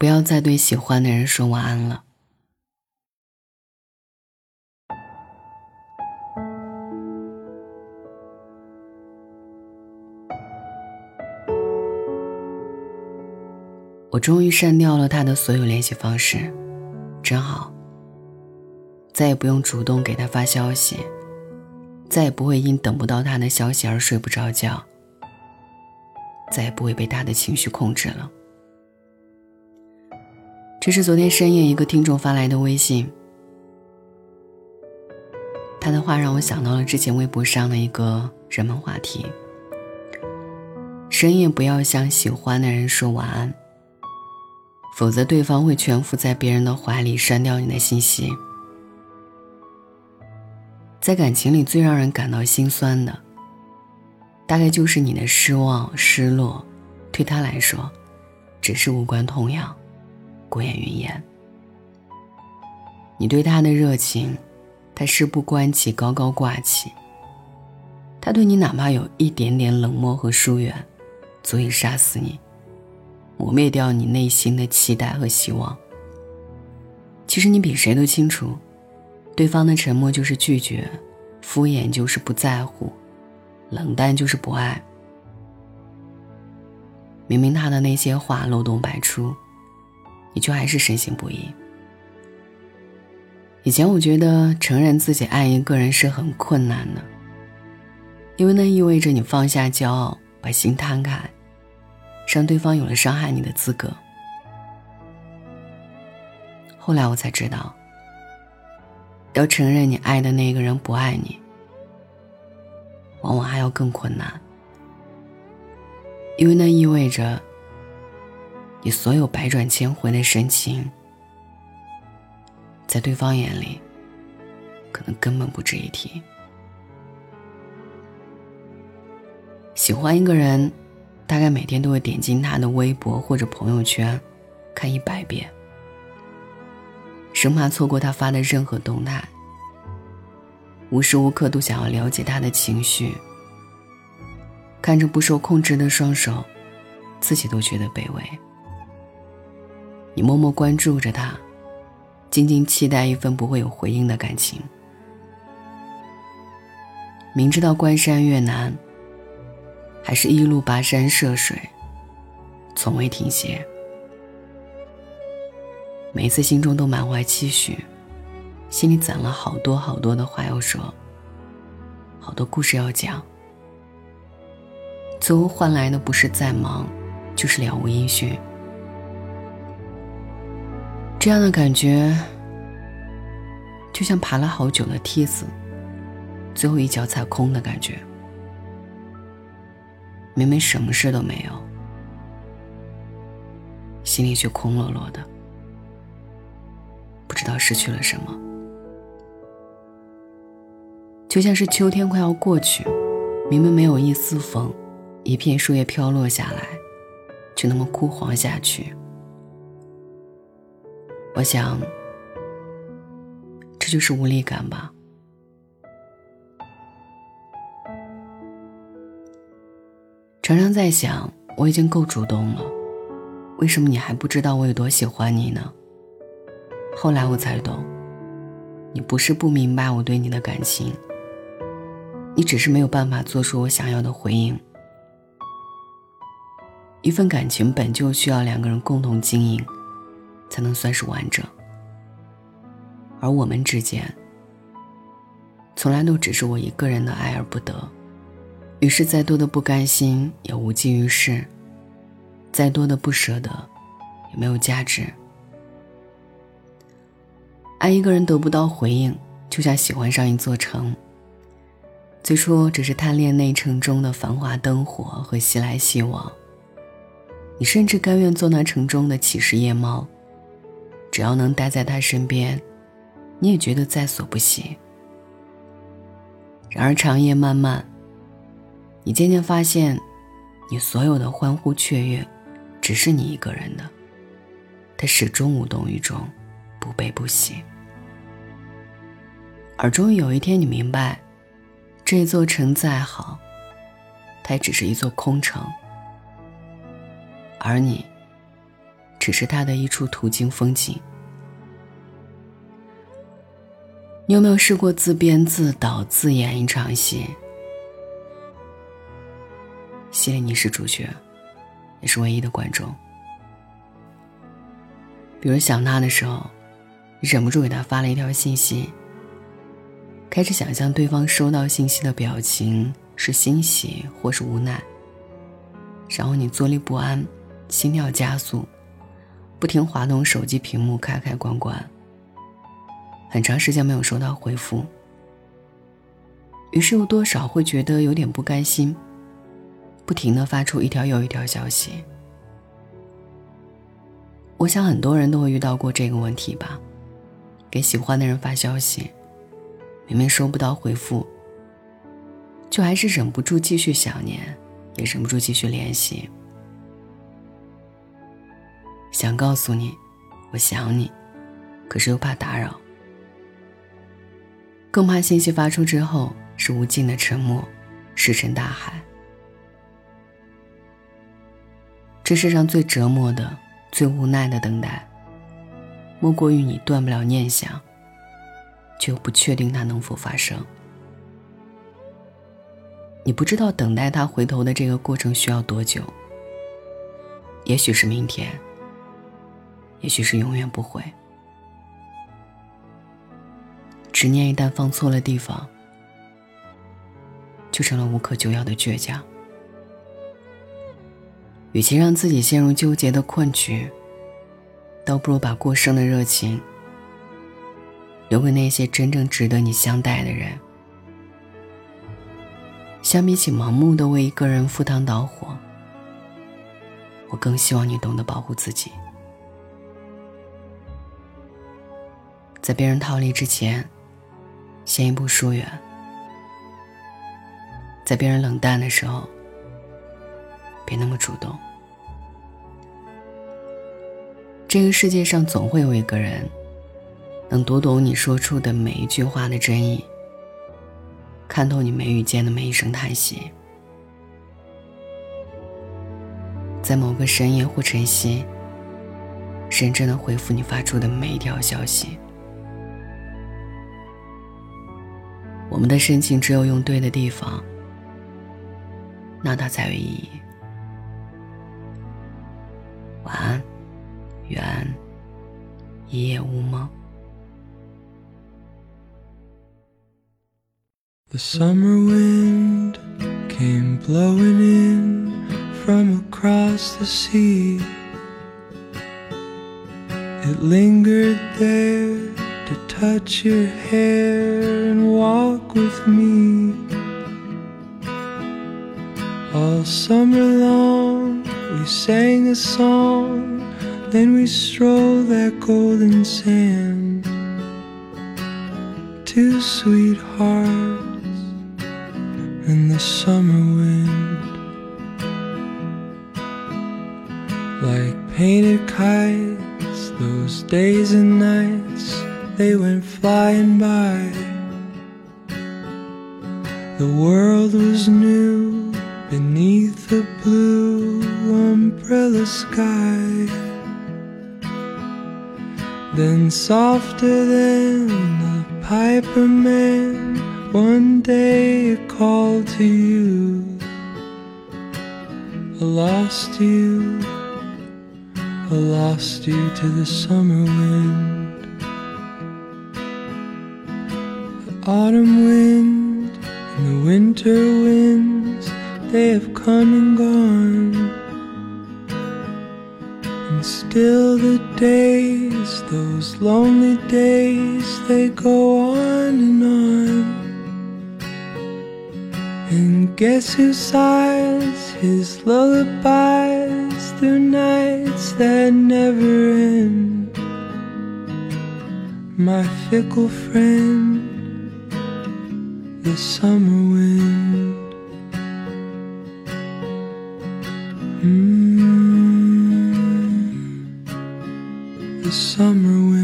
不要再对喜欢的人说晚安了。我终于删掉了他的所有联系方式，真好。再也不用主动给他发消息，再也不会因等不到他的消息而睡不着觉，再也不会被他的情绪控制了。这是昨天深夜一个听众发来的微信，他的话让我想到了之前微博上的一个热门话题：深夜不要向喜欢的人说晚安。否则，对方会蜷伏在别人的怀里，删掉你的信息。在感情里，最让人感到心酸的，大概就是你的失望、失落，对他来说，只是无关痛痒，过眼云烟。你对他的热情，他事不关己，高高挂起。他对你哪怕有一点点冷漠和疏远，足以杀死你。磨灭掉你内心的期待和希望。其实你比谁都清楚，对方的沉默就是拒绝，敷衍就是不在乎，冷淡就是不爱。明明他的那些话漏洞百出，你却还是深信不疑。以前我觉得承认自己爱一个人是很困难的，因为那意味着你放下骄傲，把心摊开。让对方有了伤害你的资格。后来我才知道，要承认你爱的那个人不爱你，往往还要更困难，因为那意味着你所有百转千回的深情，在对方眼里，可能根本不值一提。喜欢一个人。大概每天都会点进他的微博或者朋友圈，看一百遍，生怕错过他发的任何动态。无时无刻都想要了解他的情绪。看着不受控制的双手，自己都觉得卑微。你默默关注着他，静静期待一份不会有回应的感情。明知道关山越难。还是一路跋山涉水，从未停歇。每次心中都满怀期许，心里攒了好多好多的话要说，好多故事要讲。最后换来的不是再忙，就是了无音讯。这样的感觉，就像爬了好久的梯子，最后一脚踩空的感觉。明明什么事都没有，心里却空落落的，不知道失去了什么。就像是秋天快要过去，明明没有一丝风，一片树叶飘落下来，却那么枯黄下去。我想，这就是无力感吧。常常在想，我已经够主动了，为什么你还不知道我有多喜欢你呢？后来我才懂，你不是不明白我对你的感情，你只是没有办法做出我想要的回应。一份感情本就需要两个人共同经营，才能算是完整，而我们之间，从来都只是我一个人的爱而不得。于是，再多的不甘心也无济于事，再多的不舍得也没有价值。爱一个人得不到回应，就像喜欢上一座城。最初只是贪恋那城中的繁华灯火和熙来熙往，你甚至甘愿做那城中的乞食夜猫，只要能待在他身边，你也觉得在所不惜。然而长夜漫漫。你渐渐发现，你所有的欢呼雀跃，只是你一个人的。他始终无动于衷，不悲不喜。而终于有一天，你明白，这座城再好，它也只是一座空城。而你，只是他的一处途经风景。你有没有试过自编自导自演一场戏？戏里你是主角，也是唯一的观众。比如想他的时候，忍不住给他发了一条信息。开始想象对方收到信息的表情是欣喜或是无奈，然后你坐立不安，心跳加速，不停滑动手机屏幕开开关关。很长时间没有收到回复，于是又多少会觉得有点不甘心，不停的发出一条又一条消息。我想很多人都会遇到过这个问题吧，给喜欢的人发消息。明明收不到回复，就还是忍不住继续想念，也忍不住继续联系。想告诉你，我想你，可是又怕打扰，更怕信息发出之后是无尽的沉默，石沉大海。这世上最折磨的、最无奈的等待，莫过于你断不了念想。却又不确定它能否发生。你不知道等待他回头的这个过程需要多久。也许是明天，也许是永远不会。执念一旦放错了地方，就成了无可救药的倔强。与其让自己陷入纠结的困局，倒不如把过剩的热情。留给那些真正值得你相待的人。相比起盲目的为一个人赴汤蹈火，我更希望你懂得保护自己，在别人逃离之前，先一步疏远；在别人冷淡的时候，别那么主动。这个世界上总会有一个人。能读懂你说出的每一句话的真意，看透你眉宇间的每一声叹息，在某个深夜或晨曦，认真的回复你发出的每一条消息。我们的深情只有用对的地方，那它才有意义。晚安，愿一夜无梦。The summer wind came blowing in from across the sea. It lingered there to touch your hair and walk with me. All summer long we sang a song, then we strolled that golden sand. Two sweethearts in the summer wind like painted kites those days and nights they went flying by the world was new beneath the blue umbrella sky then softer than the piper man one day it called to you. I lost you, I lost you to the summer wind. Autumn wind and the winter winds, they have come and gone. And still the days, those lonely days, they go on and on. And guess who sighs his lullabies through nights that never end? My fickle friend, the summer wind. Mm, the summer wind.